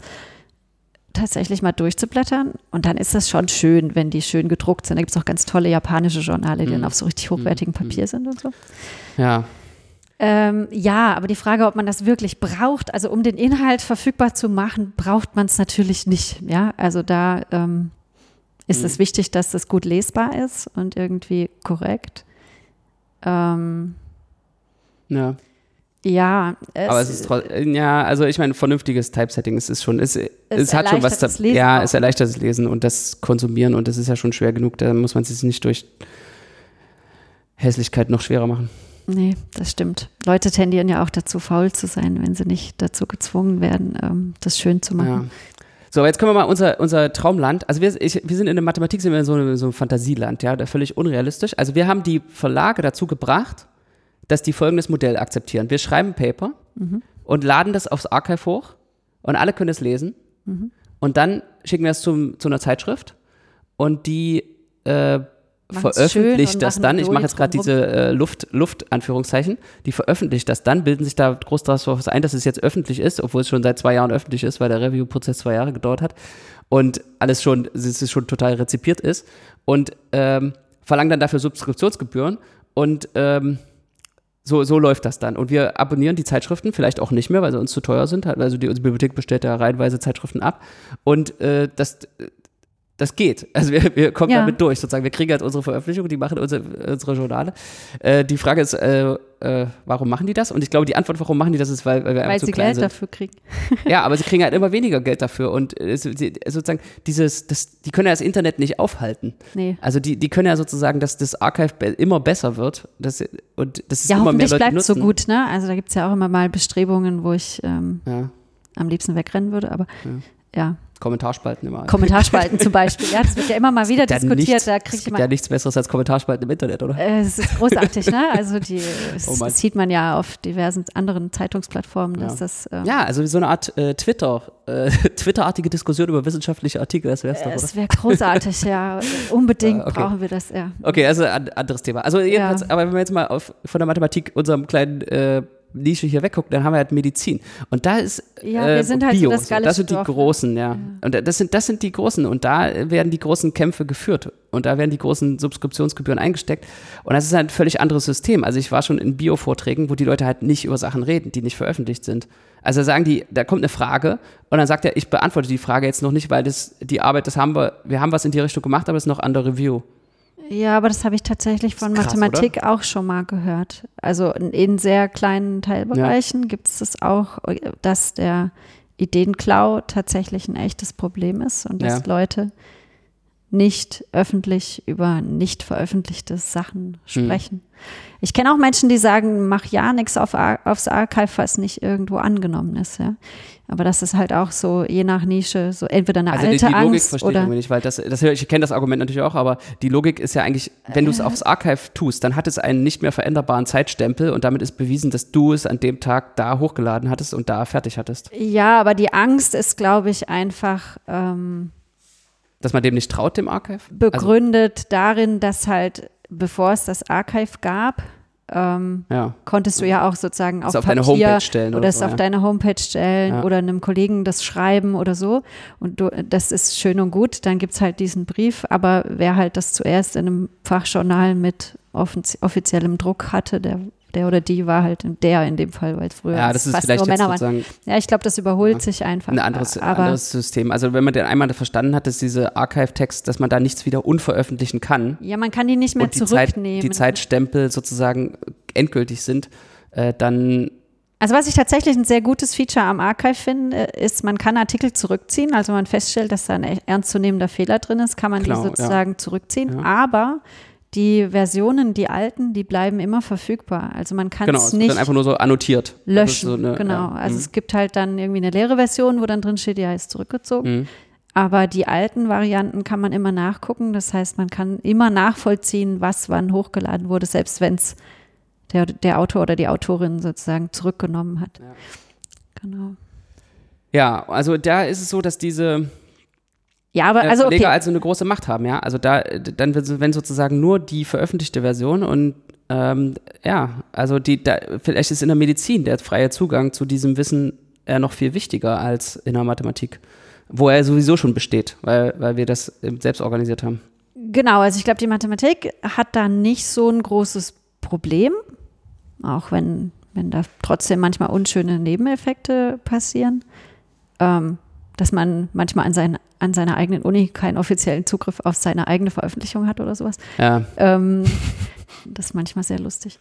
tatsächlich mal durchzublättern. Und dann ist das schon schön, wenn die schön gedruckt sind. Da gibt es auch ganz tolle japanische Journale, die mhm. dann auf so richtig hochwertigem mhm. Papier sind und so. Ja, ähm, ja, aber die Frage, ob man das wirklich braucht, also um den Inhalt verfügbar zu machen, braucht man es natürlich nicht. Ja, also da ähm, ist mhm. es wichtig, dass es gut lesbar ist und irgendwie korrekt. Ähm, ja. Ja, es aber es ist trotzdem, ja, also ich meine, vernünftiges Typesetting, es ist schon, es, es, es hat schon was, das Lesen ja, es erleichtert das Lesen und das Konsumieren und das ist ja schon schwer genug, da muss man sich nicht durch Hässlichkeit noch schwerer machen. Nee, das stimmt. Leute tendieren ja auch dazu, faul zu sein, wenn sie nicht dazu gezwungen werden, ähm, das schön zu machen. Ja. So, jetzt können wir mal unser, unser Traumland. Also wir, ich, wir sind in der Mathematik, sind wir in so einem, so einem Fantasieland, ja, völlig unrealistisch. Also wir haben die Verlage dazu gebracht, dass die folgendes Modell akzeptieren. Wir schreiben ein Paper mhm. und laden das aufs Archive hoch und alle können es lesen. Mhm. Und dann schicken wir es zum, zu einer Zeitschrift und die äh, veröffentlicht das dann, ich mache jetzt gerade diese äh, Luft, Luft, Anführungszeichen, die veröffentlicht das dann, bilden sich da groß daraus ein, dass es jetzt öffentlich ist, obwohl es schon seit zwei Jahren öffentlich ist, weil der Review-Prozess zwei Jahre gedauert hat und alles schon, es ist schon total rezipiert ist und ähm, verlangen dann dafür Subskriptionsgebühren und ähm, so, so läuft das dann. Und wir abonnieren die Zeitschriften, vielleicht auch nicht mehr, weil sie uns zu teuer sind. Also die, unsere Bibliothek bestellt ja reihenweise Zeitschriften ab. Und äh, das, das geht. Also wir, wir kommen ja. damit durch, sozusagen. Wir kriegen jetzt unsere Veröffentlichung, die machen unsere, unsere Journale. Äh, die Frage ist, äh, äh, warum machen die das? Und ich glaube, die Antwort, warum machen die das, ist, weil, weil wir weil zu sie klein Geld sind. dafür kriegen. ja, aber sie kriegen halt immer weniger Geld dafür. Und äh, sozusagen, dieses, das, die können ja das Internet nicht aufhalten. Nee. Also die, die können ja sozusagen, dass das Archive immer besser wird. Das, und das ist ja, immer mehr Leute bleibt nutzen. so gut, ne? Also da gibt es ja auch immer mal Bestrebungen, wo ich ähm, ja. am liebsten wegrennen würde, aber ja. ja. Kommentarspalten immer. Kommentarspalten zum Beispiel, ja, das wird ja immer mal wieder diskutiert. Nichts, da krieg es gibt ja nichts Besseres als Kommentarspalten im Internet, oder? Äh, es ist großartig, ne? Also die, oh das sieht man ja auf diversen anderen Zeitungsplattformen, dass ja. das. Äh, ja, also so eine Art äh, Twitter, äh, Twitterartige Diskussion über wissenschaftliche Artikel, das wäre es doch, oder? Das wäre großartig, ja. Unbedingt okay. brauchen wir das, ja. Okay, also ein anderes Thema. Also jedenfalls, ja. aber wenn wir jetzt mal auf, von der Mathematik unserem kleinen äh, Nische hier wegguckt, dann haben wir halt Medizin. Und da ist ja, äh, wir sind halt Bio, so das, so. das sind die großen, ja. ja. Und das sind, das sind die großen. Und da werden die großen Kämpfe geführt. Und da werden die großen Subskriptionsgebühren eingesteckt. Und das ist ein völlig anderes System. Also ich war schon in Bio-Vorträgen, wo die Leute halt nicht über Sachen reden, die nicht veröffentlicht sind. Also sagen die, da kommt eine Frage und dann sagt er, ich beantworte die Frage jetzt noch nicht, weil das die Arbeit, das haben wir, wir haben was in die Richtung gemacht, aber es ist noch under Review. Ja, aber das habe ich tatsächlich von krass, Mathematik oder? auch schon mal gehört. Also in, sehr kleinen Teilbereichen ja. gibt es das auch, dass der Ideenklau tatsächlich ein echtes Problem ist und dass ja. Leute nicht öffentlich über nicht veröffentlichte Sachen hm. sprechen. Hm. Ich kenne auch Menschen, die sagen, mach ja nichts auf, aufs Archive, was nicht irgendwo angenommen ist. Ja? Aber das ist halt auch so, je nach Nische, so entweder eine also alte die, die Logik Angst verstehe oder ich nicht, weil das, das ich kenne das Argument natürlich auch, aber die Logik ist ja eigentlich, wenn du es äh. aufs Archive tust, dann hat es einen nicht mehr veränderbaren Zeitstempel und damit ist bewiesen, dass du es an dem Tag da hochgeladen hattest und da fertig hattest. Ja, aber die Angst ist, glaube ich, einfach ähm, dass man dem nicht traut, dem Archive? Begründet also, darin, dass halt, bevor es das Archive gab, ähm, ja. konntest du ja auch sozusagen auf, auf deine Homepage stellen oder, oder es so, auf ja. deine Homepage stellen ja. oder einem Kollegen das schreiben oder so. Und du, das ist schön und gut, dann gibt es halt diesen Brief, aber wer halt das zuerst in einem Fachjournal mit offiziellem Druck hatte, der der oder die war halt der in dem Fall, weil es früher ja, das ist fast vielleicht nur Männer waren. Ja, ich glaube, das überholt ja, sich einfach. Ein anderes, anderes System. Also wenn man den einmal verstanden hat, dass diese Archive-Text, dass man da nichts wieder unveröffentlichen kann. Ja, man kann die nicht mehr die zurücknehmen. Zeit, die Zeitstempel sozusagen endgültig sind, äh, dann also was ich tatsächlich ein sehr gutes Feature am Archive finde, ist, man kann Artikel zurückziehen. Also man feststellt, dass da ein ernstzunehmender Fehler drin ist, kann man Klar, die sozusagen ja. zurückziehen. Ja. Aber die Versionen, die alten, die bleiben immer verfügbar. Also man kann genau, es nicht dann einfach nur so annotiert. Löschen. So eine, genau. Ja. Also mhm. es gibt halt dann irgendwie eine leere Version, wo dann drin steht, ja, ist zurückgezogen. Mhm. Aber die alten Varianten kann man immer nachgucken. Das heißt, man kann immer nachvollziehen, was wann hochgeladen wurde, selbst wenn es der, der Autor oder die Autorin sozusagen zurückgenommen hat. Ja. Genau. Ja, also da ist es so, dass diese ja, aber also Verleger okay. also eine große Macht haben, ja. Also da, dann wenn sozusagen nur die veröffentlichte Version und ähm, ja, also die, da, vielleicht ist in der Medizin der freie Zugang zu diesem Wissen eher noch viel wichtiger als in der Mathematik, wo er sowieso schon besteht, weil, weil wir das selbst organisiert haben. Genau, also ich glaube, die Mathematik hat da nicht so ein großes Problem, auch wenn, wenn da trotzdem manchmal unschöne Nebeneffekte passieren. Ähm, dass man manchmal an, sein, an seiner eigenen Uni keinen offiziellen Zugriff auf seine eigene Veröffentlichung hat oder sowas. Ja. Ähm, das ist manchmal sehr lustig.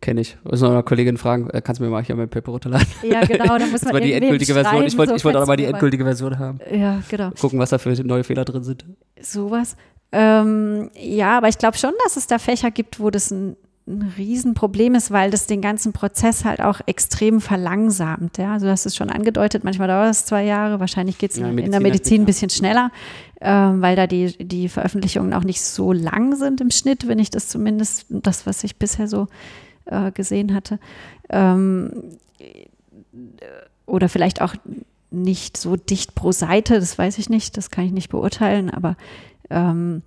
Kenne ich. Muss noch eine Kollegin fragen, äh, kannst du mir mal hier mein Paper runterladen? Ja, genau, da muss man die endgültige Version. Ich wollte so wollt auch mal die endgültige Version haben. Ja, genau. Gucken, was da für neue Fehler drin sind. Sowas. Ähm, ja, aber ich glaube schon, dass es da Fächer gibt, wo das ein ein Riesenproblem ist, weil das den ganzen Prozess halt auch extrem verlangsamt. Ja? Also du hast es schon angedeutet, manchmal dauert es zwei Jahre, wahrscheinlich geht es ja, in der Medizin ein bisschen schneller, äh, weil da die, die Veröffentlichungen auch nicht so lang sind im Schnitt, wenn ich das zumindest, das, was ich bisher so äh, gesehen hatte. Ähm, oder vielleicht auch nicht so dicht pro Seite, das weiß ich nicht, das kann ich nicht beurteilen, aber ähm,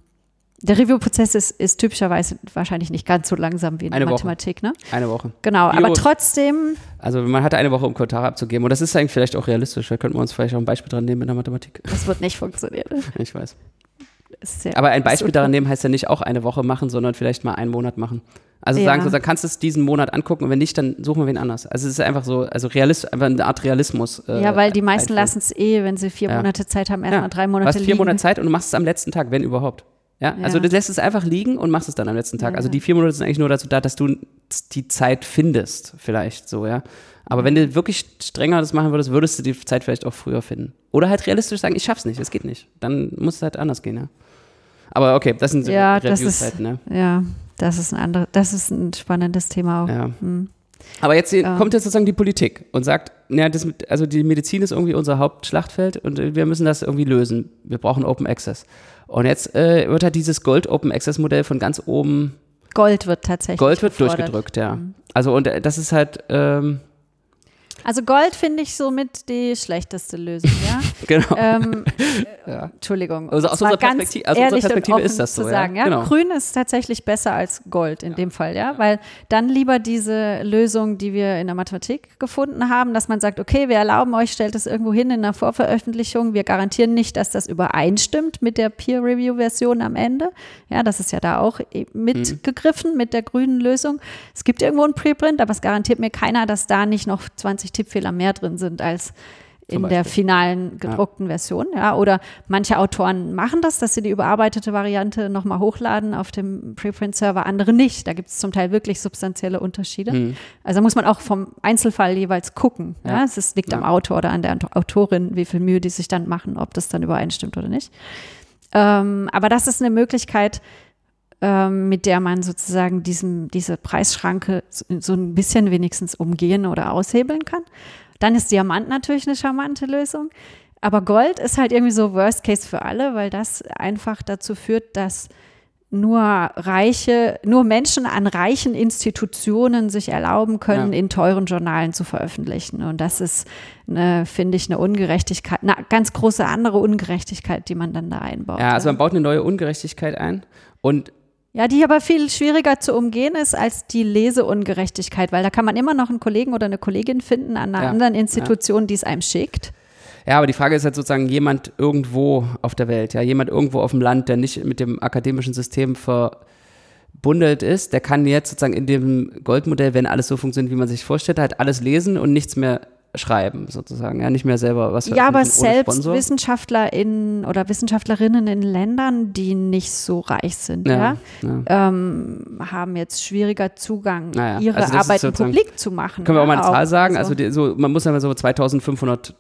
der Review-Prozess ist, ist, typischerweise wahrscheinlich nicht ganz so langsam wie in eine der Mathematik, ne? Eine Woche. Genau, Bio, aber trotzdem. Also man hatte eine Woche, um Kommentare abzugeben. Und das ist eigentlich vielleicht auch realistisch. Da könnten wir uns vielleicht auch ein Beispiel dran nehmen in der Mathematik. Das wird nicht funktionieren. Ich weiß. aber ein Beispiel daran nehmen heißt ja nicht auch eine Woche machen, sondern vielleicht mal einen Monat machen. Also ja. sagen so, dann kannst du es diesen Monat angucken und wenn nicht, dann suchen wir wen anders. Also es ist einfach so, also Realist, einfach eine Art Realismus. Äh, ja, weil die meisten lassen es eh, wenn sie vier ja. Monate Zeit haben, erstmal ja. drei Monate Du hast vier liegen. Monate Zeit und du machst es am letzten Tag, wenn überhaupt. Ja, also du lässt es einfach liegen und machst es dann am letzten Tag. Also die vier Monate sind eigentlich nur dazu da, dass du die Zeit findest, vielleicht so, ja. Aber wenn du wirklich strenger das machen würdest, würdest du die Zeit vielleicht auch früher finden. Oder halt realistisch sagen, ich schaff's nicht, es geht nicht. Dann muss es halt anders gehen, ja. Aber okay, das sind ja, Reviews-Zeiten, ne? Ja, das ist ein anderes, das ist ein spannendes Thema auch. Ja. Hm. Aber jetzt ja. kommt jetzt sozusagen die Politik und sagt, ja, das, also die Medizin ist irgendwie unser Hauptschlachtfeld und wir müssen das irgendwie lösen. Wir brauchen Open Access. Und jetzt äh, wird halt dieses Gold Open Access Modell von ganz oben. Gold wird tatsächlich. Gold wird gefordert. durchgedrückt, ja. Mhm. Also und äh, das ist halt. Ähm, also Gold finde ich somit die schlechteste Lösung, ja. genau. Ähm, ja. Entschuldigung. Also aus unserer Perspektive, aus unserer Perspektive ist das so. Zu sagen, ja? Genau. Grün ist tatsächlich besser als Gold in dem Fall, ja, weil dann lieber diese Lösung, die wir in der Mathematik gefunden haben, dass man sagt, okay, wir erlauben euch, stellt es irgendwo hin in einer Vorveröffentlichung, wir garantieren nicht, dass das übereinstimmt mit der Peer-Review-Version am Ende. Ja, das ist ja da auch mitgegriffen mhm. mit der grünen Lösung. Es gibt irgendwo ein Preprint, aber es garantiert mir keiner, dass da nicht noch 20 Tippfehler mehr drin sind als in der finalen gedruckten ja. Version. Ja, oder manche Autoren machen das, dass sie die überarbeitete Variante nochmal hochladen auf dem Preprint-Server, andere nicht. Da gibt es zum Teil wirklich substanzielle Unterschiede. Mhm. Also muss man auch vom Einzelfall jeweils gucken. Ja. ja. Es liegt am Autor oder an der Autorin, wie viel Mühe die sich dann machen, ob das dann übereinstimmt oder nicht. Ähm, aber das ist eine Möglichkeit, ähm, mit der man sozusagen diesem, diese Preisschranke so ein bisschen wenigstens umgehen oder aushebeln kann. Dann ist Diamant natürlich eine charmante Lösung. Aber Gold ist halt irgendwie so Worst Case für alle, weil das einfach dazu führt, dass nur reiche, nur Menschen an reichen Institutionen sich erlauben können, ja. in teuren Journalen zu veröffentlichen. Und das ist, finde ich, eine Ungerechtigkeit, eine ganz große andere Ungerechtigkeit, die man dann da einbaut. Ja, also man baut eine neue Ungerechtigkeit ein. Und ja, die aber viel schwieriger zu umgehen ist als die Leseungerechtigkeit, weil da kann man immer noch einen Kollegen oder eine Kollegin finden an einer ja, anderen Institution, ja. die es einem schickt. Ja, aber die Frage ist halt sozusagen jemand irgendwo auf der Welt, ja, jemand irgendwo auf dem Land, der nicht mit dem akademischen System verbundelt ist, der kann jetzt sozusagen in dem Goldmodell, wenn alles so funktioniert, wie man sich vorstellt, halt alles lesen und nichts mehr schreiben, sozusagen. Ja, nicht mehr selber was Ja, aber selbst WissenschaftlerInnen oder Wissenschaftlerinnen in Ländern, die nicht so reich sind, ja, ja, ja. Ähm, haben jetzt schwieriger Zugang, naja. ihre also Arbeiten publik zu machen. Können wir auch mal eine Zahl sagen? Also, also die, so, man muss ja so 2500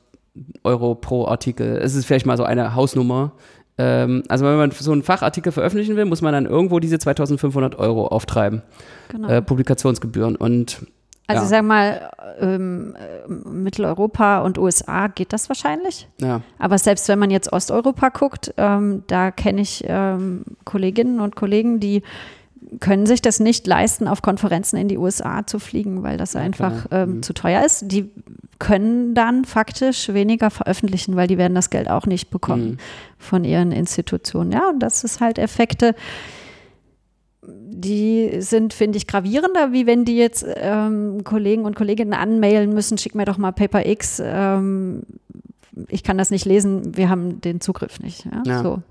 Euro pro Artikel. Es ist vielleicht mal so eine Hausnummer. Ähm, also wenn man so einen Fachartikel veröffentlichen will, muss man dann irgendwo diese 2500 Euro auftreiben. Genau. Äh, Publikationsgebühren. Und also ja. ich sag mal, ähm, Mitteleuropa und USA geht das wahrscheinlich. Ja. Aber selbst wenn man jetzt Osteuropa guckt, ähm, da kenne ich ähm, Kolleginnen und Kollegen, die können sich das nicht leisten, auf Konferenzen in die USA zu fliegen, weil das einfach ähm, mhm. zu teuer ist. Die können dann faktisch weniger veröffentlichen, weil die werden das Geld auch nicht bekommen mhm. von ihren Institutionen. Ja, und das ist halt Effekte, die sind, finde ich, gravierender, wie wenn die jetzt ähm, Kollegen und Kolleginnen anmailen müssen, schick mir doch mal Paper X. Ähm, ich kann das nicht lesen, wir haben den Zugriff nicht. Ja? Ja. So.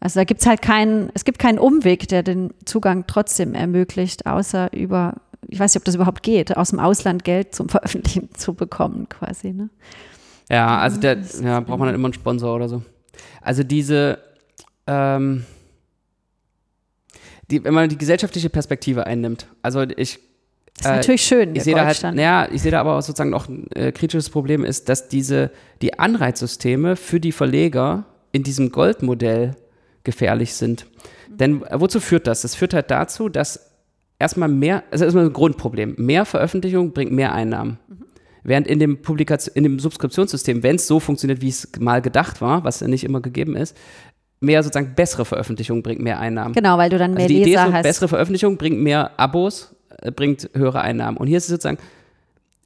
Also da gibt es halt keinen, es gibt keinen Umweg, der den Zugang trotzdem ermöglicht, außer über, ich weiß nicht, ob das überhaupt geht, aus dem Ausland Geld zum Veröffentlichen zu bekommen, quasi. Ne? Ja, also der, ja, braucht man dann immer einen Sponsor oder so. Also diese, ähm, die, wenn man die gesellschaftliche Perspektive einnimmt, also ich das ist äh, natürlich schön. Ich sehe da halt, naja, ich sehe da aber auch sozusagen noch ein äh, kritisches Problem ist, dass diese, die Anreizsysteme für die Verleger in diesem Goldmodell gefährlich sind. Mhm. Denn äh, wozu führt das? Das führt halt dazu, dass erstmal mehr, also erstmal ein Grundproblem. Mehr Veröffentlichung bringt mehr Einnahmen. Mhm. Während in dem, Publikation, in dem Subskriptionssystem, wenn es so funktioniert, wie es mal gedacht war, was ja nicht immer gegeben ist, mehr sozusagen bessere Veröffentlichung bringt mehr Einnahmen. Genau, weil du dann mehr also die Leser Idee ist so, hast. bessere Veröffentlichung bringt mehr Abos, äh, bringt höhere Einnahmen. Und hier ist es sozusagen,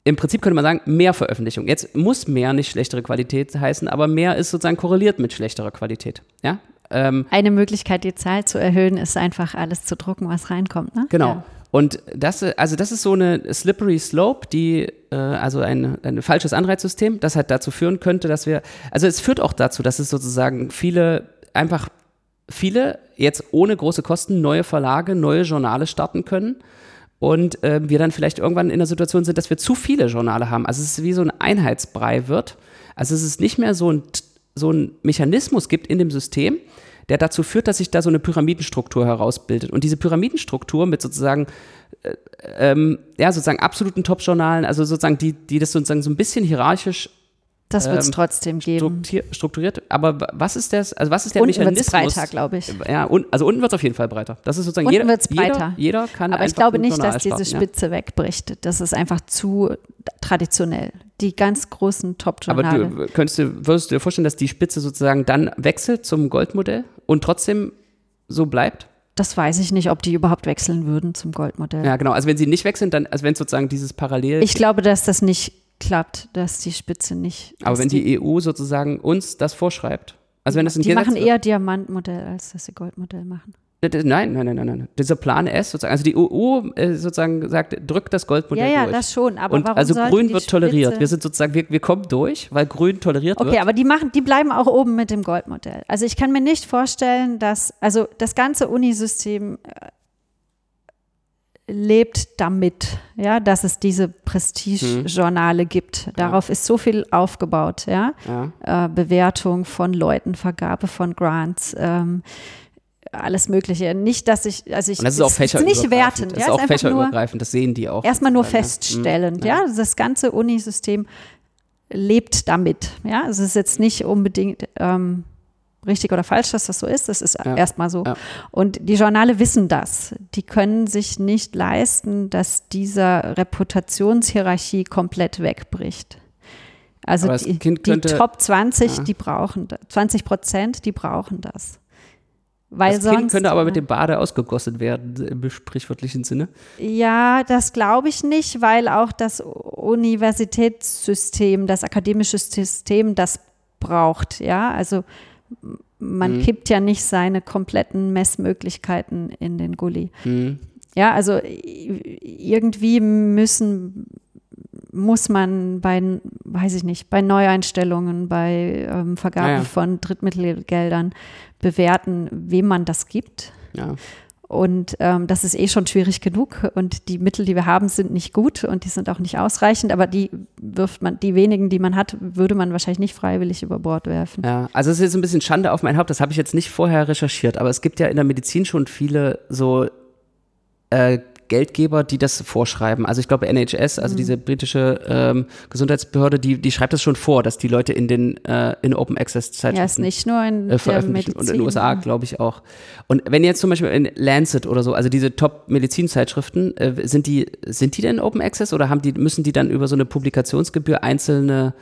im Prinzip könnte man sagen, mehr Veröffentlichung. Jetzt muss mehr nicht schlechtere Qualität heißen, aber mehr ist sozusagen korreliert mit schlechterer Qualität. Ja? Ähm, Eine Möglichkeit, die Zahl zu erhöhen, ist einfach alles zu drucken, was reinkommt. Ne? Genau. Ja. Und das, also das ist so eine slippery slope, die, äh, also ein, ein falsches Anreizsystem, das halt dazu führen könnte, dass wir, also es führt auch dazu, dass es sozusagen viele, einfach viele jetzt ohne große Kosten neue Verlage, neue Journale starten können und äh, wir dann vielleicht irgendwann in der Situation sind, dass wir zu viele Journale haben. Also es ist wie so ein Einheitsbrei wird. Also es ist nicht mehr so ein, so ein Mechanismus gibt in dem System, der dazu führt, dass sich da so eine Pyramidenstruktur herausbildet. Und diese Pyramidenstruktur mit sozusagen, äh, ähm, ja, sozusagen absoluten Top-Journalen, also sozusagen die, die das sozusagen so ein bisschen hierarchisch das wird es ähm, trotzdem geben. Strukturiert. Aber was ist das? Also was ist der unten Mechanismus? Unten wird es breiter, glaube ich. Ja, un, also unten wird es auf jeden Fall breiter. Das ist sozusagen unten jeder, breiter. Jeder, jeder kann. Aber ich glaube nicht, dass diese Spitze ja. wegbricht. Das ist einfach zu traditionell. Die ganz großen Top-Journale. Aber du, könntest du, würdest du dir vorstellen, dass die Spitze sozusagen dann wechselt zum Goldmodell und trotzdem so bleibt? Das weiß ich nicht, ob die überhaupt wechseln würden zum Goldmodell. Ja, genau. Also wenn sie nicht wechseln, dann, also wenn sozusagen dieses Parallel. Ich glaube, dass das nicht klappt, dass die Spitze nicht. Aber wenn die, die, EU sozusagen uns das vorschreibt, also wenn das ein Die Gesetz machen eher Diamantmodell, als dass sie Goldmodell machen. Nein, nein, nein, nein, nein. Dieser Plan S sozusagen, also die EU äh, sozusagen sagt, drückt das Goldmodell ja, ja, durch. Ja, das schon, aber Und warum Also Grün wird toleriert. Wir sind sozusagen, wir, wir kommen durch, weil Grün toleriert okay, wird. Okay, aber die machen, die bleiben auch oben mit dem Goldmodell. Also ich kann mir nicht vorstellen, dass, also das ganze Unisystem äh, lebt damit, ja, dass es diese Prestige-Journale hm. gibt. Darauf ja. ist so viel aufgebaut, ja. ja. Äh, Bewertung von Leuten, Vergabe von Grants, ähm, alles Mögliche. Nicht, dass ich, also ich, Und das ist auch fächerübergreifend. nicht wertend. Das ist auch fächerübergreifend, das sehen die auch. Erstmal nur feststellend, ja. ja. Das ganze Unisystem lebt damit, ja. Es ist jetzt nicht unbedingt, ähm, richtig oder falsch, dass das so ist. Das ist ja. erstmal so. Ja. Und die Journale wissen das. Die können sich nicht leisten, dass diese Reputationshierarchie komplett wegbricht. Also die, könnte, die, Top 20, ja. die brauchen 20 Prozent, die brauchen das. Weil das sonst, Kind könnte aber mit dem Bade ausgegossen werden, im sprichwörtlichen Sinne. Ja, das glaube ich nicht, weil auch das Universitätssystem, das akademische System das braucht. Ja, also man mhm. kippt ja nicht seine kompletten Messmöglichkeiten in den Gully. Mhm. Ja, also irgendwie müssen muss man bei, weiß ich nicht, bei Neueinstellungen, bei ähm, Vergabe ja, ja. von Drittmittelgeldern bewerten, wem man das gibt. Ja. Und ähm, das ist eh schon schwierig genug. Und die Mittel, die wir haben, sind nicht gut und die sind auch nicht ausreichend. Aber die wirft man, die wenigen, die man hat, würde man wahrscheinlich nicht freiwillig über Bord werfen. Ja, also es ist jetzt ein bisschen Schande auf mein Haupt. Das habe ich jetzt nicht vorher recherchiert. Aber es gibt ja in der Medizin schon viele so äh, Geldgeber, die das vorschreiben. Also ich glaube NHS, also mhm. diese britische ähm, Gesundheitsbehörde, die, die schreibt das schon vor, dass die Leute in den äh, in Open Access Zeitschriften ja, ist nicht nur in äh, veröffentlichen und in den USA glaube ich auch. Und wenn jetzt zum Beispiel in Lancet oder so, also diese Top Medizinzeitschriften, äh, sind die sind die denn Open Access oder haben die müssen die dann über so eine Publikationsgebühr einzelne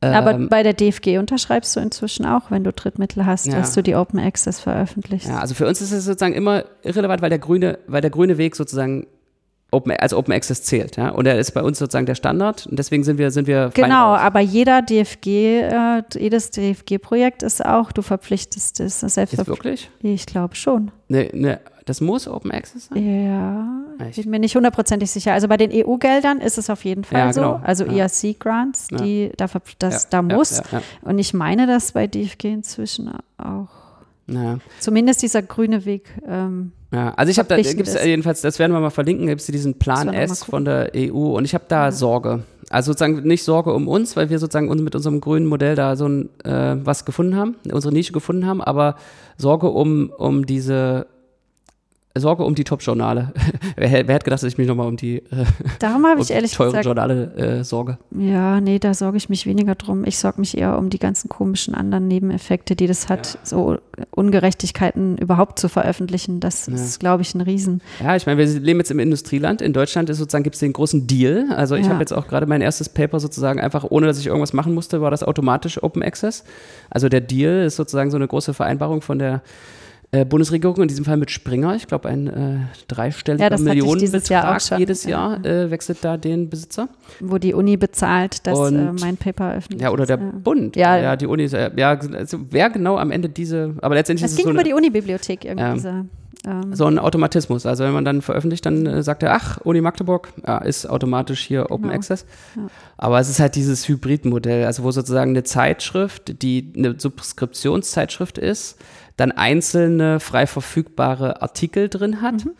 aber ähm, bei der DFG unterschreibst du inzwischen auch, wenn du Drittmittel hast, ja. dass du die Open Access veröffentlichst. Ja, also für uns ist es sozusagen immer irrelevant, weil der grüne, weil der grüne Weg sozusagen Open, als Open Access zählt, ja. Und er ist bei uns sozusagen der Standard und deswegen sind wir, sind wir Genau, aber jeder DFG, äh, jedes DFG-Projekt ist auch, du verpflichtest es selbst. Ist wirklich? Ich glaube schon. Ne, ne, das muss Open Access sein? Ja, ich bin mir nicht hundertprozentig sicher. Also bei den EU-Geldern ist es auf jeden Fall ja, genau. so. Also ja. ERC-Grants, die, da, das, da muss. Und ich meine, dass bei DFG inzwischen auch. Zumindest dieser grüne Weg. Ähm, ja, also ich habe da, gibt es jedenfalls, das werden wir mal verlinken, gibt es diesen Plan S von der EU und ich habe da ja. Sorge. Also sozusagen nicht Sorge um uns, weil wir sozusagen mit unserem grünen Modell da so ein äh, was gefunden haben, unsere Nische gefunden haben, aber Sorge um, um diese Sorge um die Top-Journale. wer, wer hätte gedacht, dass ich mich nochmal um die, äh, Darum habe ich ehrlich teure gesagt, Journale äh, sorge? Ja, nee, da sorge ich mich weniger drum. Ich sorge mich eher um die ganzen komischen anderen Nebeneffekte, die das hat, ja. so Ungerechtigkeiten überhaupt zu veröffentlichen. Das ja. ist, glaube ich, ein Riesen. Ja, ich meine, wir leben jetzt im Industrieland. In Deutschland ist sozusagen gibt es den großen Deal. Also ich ja. habe jetzt auch gerade mein erstes Paper sozusagen einfach, ohne dass ich irgendwas machen musste, war das automatisch Open Access. Also der Deal ist sozusagen so eine große Vereinbarung von der äh, Bundesregierung, in diesem Fall mit Springer, ich glaube ein äh, dreistelliger ja, Millionenbetrag Jahr jedes Jahr äh, wechselt da den Besitzer. Wo die Uni bezahlt, dass äh, mein Paper öffentlich Ja, oder der ja. Bund. Ja. ja, die Uni, äh, ja, also wer genau am Ende diese, aber letztendlich es ist es ging so über die Unibibliothek irgendwie. Ähm, so ein Automatismus. Also wenn man dann veröffentlicht, dann äh, sagt er, ach, Uni Magdeburg ja, ist automatisch hier Open genau. Access. Ja. Aber es ist halt dieses Hybridmodell, also wo sozusagen eine Zeitschrift, die eine Subskriptionszeitschrift ist, dann einzelne frei verfügbare Artikel drin hat. Mhm.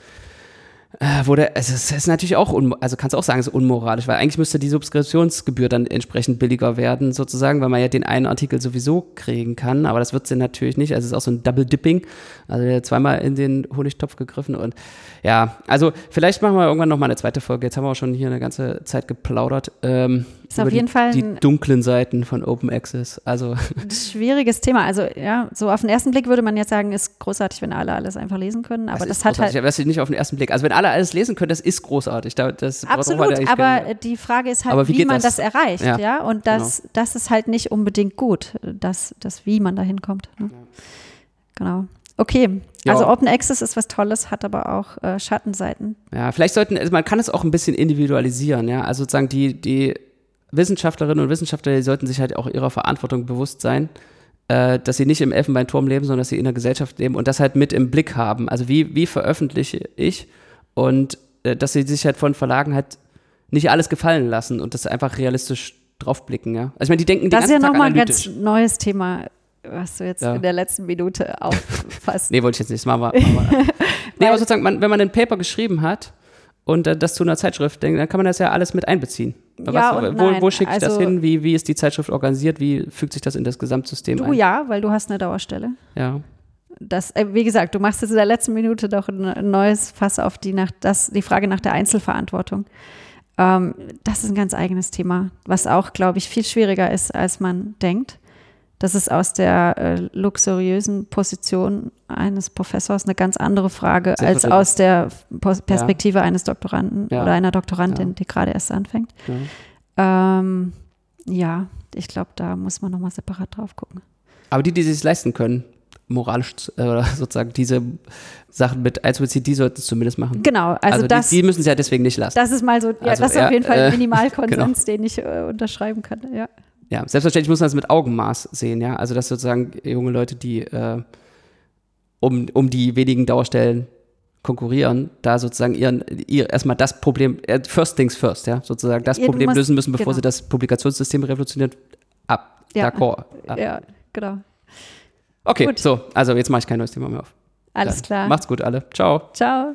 Äh, wo der, also es ist natürlich auch, also kannst du auch sagen, es ist unmoralisch, weil eigentlich müsste die Subskriptionsgebühr dann entsprechend billiger werden, sozusagen, weil man ja den einen Artikel sowieso kriegen kann, aber das wird sie natürlich nicht. Also es ist auch so ein Double Dipping, also zweimal in den Honigtopf gegriffen und ja, also vielleicht machen wir irgendwann nochmal eine zweite Folge. Jetzt haben wir auch schon hier eine ganze Zeit geplaudert. Ähm, ist auf jeden die, Fall die dunklen Seiten von Open Access. Also schwieriges Thema. Also ja, so auf den ersten Blick würde man jetzt sagen, ist großartig, wenn alle alles einfach lesen können. Aber das, das hat halt. Das nicht auf den ersten Blick. Also wenn alle alles lesen können, das ist großartig. Das Absolut. Aber keine, die Frage ist halt, wie, wie man das, das erreicht, ja. ja? Und das, genau. das ist halt nicht unbedingt gut, dass das wie man da hinkommt. Ne? Ja. Genau. Okay, ja. also Open Access ist was Tolles, hat aber auch äh, Schattenseiten. Ja, vielleicht sollten, also man kann es auch ein bisschen individualisieren, ja. Also sozusagen die, die Wissenschaftlerinnen und Wissenschaftler, die sollten sich halt auch ihrer Verantwortung bewusst sein, äh, dass sie nicht im Elfenbeinturm leben, sondern dass sie in der Gesellschaft leben und das halt mit im Blick haben. Also wie, wie veröffentliche ich und äh, dass sie sich halt von Verlagen halt nicht alles gefallen lassen und das einfach realistisch draufblicken, ja. Also ich meine, die denken die Das ist ja nochmal ein ganz neues Thema, was du jetzt ja. in der letzten Minute auffasst. nee, wollte ich jetzt nicht, das machen wir. nee, aber sozusagen, man, wenn man ein Paper geschrieben hat und äh, das zu einer Zeitschrift denkt, dann kann man das ja alles mit einbeziehen. Ja Was, wo, wo schicke ich also, das hin? Wie, wie ist die Zeitschrift organisiert? Wie fügt sich das in das Gesamtsystem du ein? ja, weil du hast eine Dauerstelle. Ja. Das, äh, wie gesagt, du machst jetzt in der letzten Minute doch ein neues Fass auf die, nach, das, die Frage nach der Einzelverantwortung. Ähm, das ist ein ganz eigenes Thema, was auch, glaube ich, viel schwieriger ist, als man denkt. Das ist aus der äh, luxuriösen Position eines Professors eine ganz andere Frage als aus der Perspektive ja. eines Doktoranden ja. oder einer Doktorandin, ja. die gerade erst anfängt. Ähm, ja, ich glaube, da muss man nochmal separat drauf gucken. Aber die, die sich leisten können, moralisch äh, oder sozusagen diese Sachen mit einzubeziehen, die sollten es zumindest machen. Genau, also, also das, die, die, müssen es ja deswegen nicht lassen. Das ist mal so, ja, also, das ist auf jeden Fall ein äh, Minimalkonsens, genau. den ich äh, unterschreiben kann. Ja ja, selbstverständlich muss man das mit Augenmaß sehen, ja. Also, dass sozusagen junge Leute, die äh, um, um die wenigen Dauerstellen konkurrieren, da sozusagen ihren, ihr erstmal das Problem, äh, first things first, ja, sozusagen das ja, Problem lösen müssen, bevor genau. sie das Publikationssystem revolutionieren. Ab, ja. d'accord. Ab. Ja, genau. Okay, gut. so, also jetzt mache ich kein neues Thema mehr auf. Alles Dann klar. Macht's gut alle. Ciao. Ciao.